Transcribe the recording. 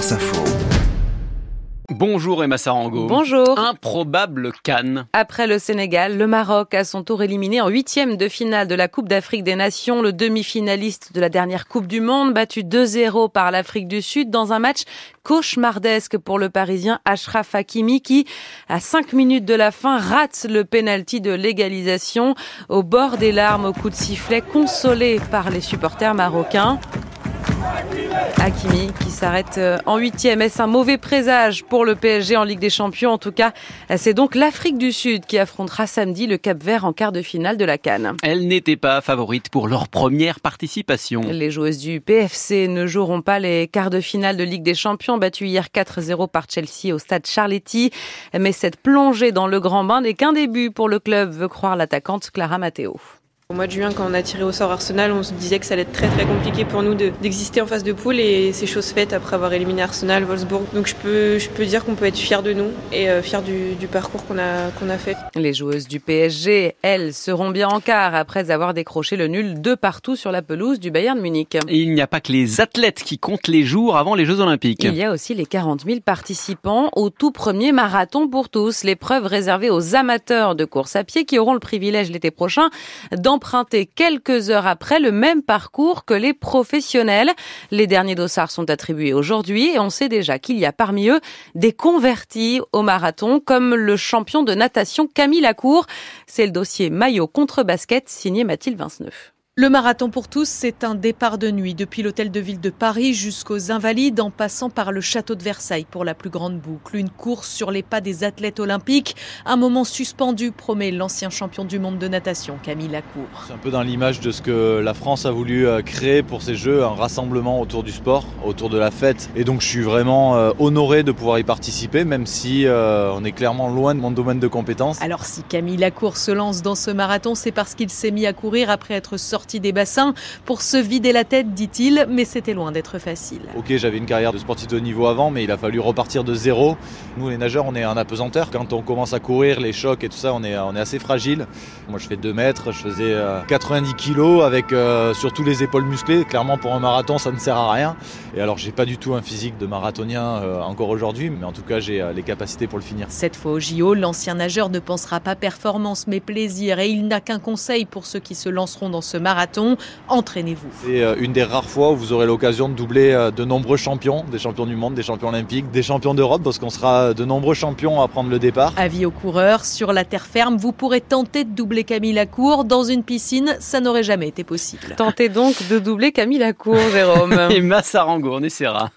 France Info. Bonjour Emma Sarango. Bonjour. Improbable Cannes. Après le Sénégal, le Maroc a son tour éliminé en huitième de finale de la Coupe d'Afrique des Nations, le demi-finaliste de la dernière Coupe du Monde, battu 2-0 par l'Afrique du Sud dans un match cauchemardesque pour le Parisien Ashraf Hakimi qui, à cinq minutes de la fin, rate le penalty de l'égalisation au bord des larmes au coup de sifflet, consolé par les supporters marocains. Hakimi qui s'arrête euh, en huitième. Est-ce un mauvais présage pour le PSG en Ligue des Champions? En tout cas, c'est donc l'Afrique du Sud qui affrontera samedi le Cap Vert en quart de finale de la Cannes. Elle n'était pas favorite pour leur première participation. Les joueuses du PFC ne joueront pas les quarts de finale de Ligue des Champions battus hier 4-0 par Chelsea au stade Charletti. Mais cette plongée dans le grand bain n'est qu'un début pour le club, veut croire l'attaquante Clara Matteo. Au mois de juin, quand on a tiré au sort Arsenal, on se disait que ça allait être très très compliqué pour nous d'exister en phase de poule et c'est chose faite après avoir éliminé Arsenal, Wolfsburg. Donc je peux, je peux dire qu'on peut être fier de nous et euh, fier du, du, parcours qu'on a, qu'on a fait. Les joueuses du PSG, elles, seront bien en quart après avoir décroché le nul de partout sur la pelouse du Bayern Munich. Et il n'y a pas que les athlètes qui comptent les jours avant les Jeux Olympiques. Il y a aussi les 40 000 participants au tout premier marathon pour tous, l'épreuve réservée aux amateurs de course à pied qui auront le privilège l'été prochain d'emprunter quelques quelques heures après le même parcours que les professionnels. Les derniers dossards sont attribués aujourd'hui et on sait déjà qu'il y a parmi eux des convertis au marathon comme le champion de natation Camille Lacour. C'est le dossier maillot contre basket signé Mathilde Vinceneuve. Le marathon pour tous, c'est un départ de nuit depuis l'hôtel de ville de Paris jusqu'aux Invalides en passant par le château de Versailles pour la plus grande boucle. Une course sur les pas des athlètes olympiques. Un moment suspendu, promet l'ancien champion du monde de natation, Camille Lacour. C'est un peu dans l'image de ce que la France a voulu euh, créer pour ces Jeux, un rassemblement autour du sport, autour de la fête. Et donc je suis vraiment euh, honoré de pouvoir y participer, même si euh, on est clairement loin de mon domaine de compétences. Alors si Camille Lacour se lance dans ce marathon, c'est parce qu'il s'est mis à courir après être sorti des bassins pour se vider la tête, dit-il, mais c'était loin d'être facile. Ok, j'avais une carrière de sportif de haut niveau avant, mais il a fallu repartir de zéro. Nous, les nageurs, on est en apesanteur. Quand on commence à courir, les chocs et tout ça, on est, on est assez fragile. Moi, je fais 2 mètres, je faisais 90 euh, kilos avec euh, surtout les épaules musclées. Clairement, pour un marathon, ça ne sert à rien. Et alors, j'ai pas du tout un physique de marathonien euh, encore aujourd'hui, mais en tout cas, j'ai les capacités pour le finir. Cette fois au JO, l'ancien nageur ne pensera pas performance, mais plaisir. Et il n'a qu'un conseil pour ceux qui se lanceront dans ce marathon entraînez-vous. C'est euh, une des rares fois où vous aurez l'occasion de doubler euh, de nombreux champions, des champions du monde, des champions olympiques, des champions d'Europe, parce qu'on sera de nombreux champions à prendre le départ. Avis aux coureurs, sur la terre ferme, vous pourrez tenter de doubler Camille Lacour. Dans une piscine, ça n'aurait jamais été possible. Tentez donc de doubler Camille Lacour, Jérôme. Et Massarango, on essaiera.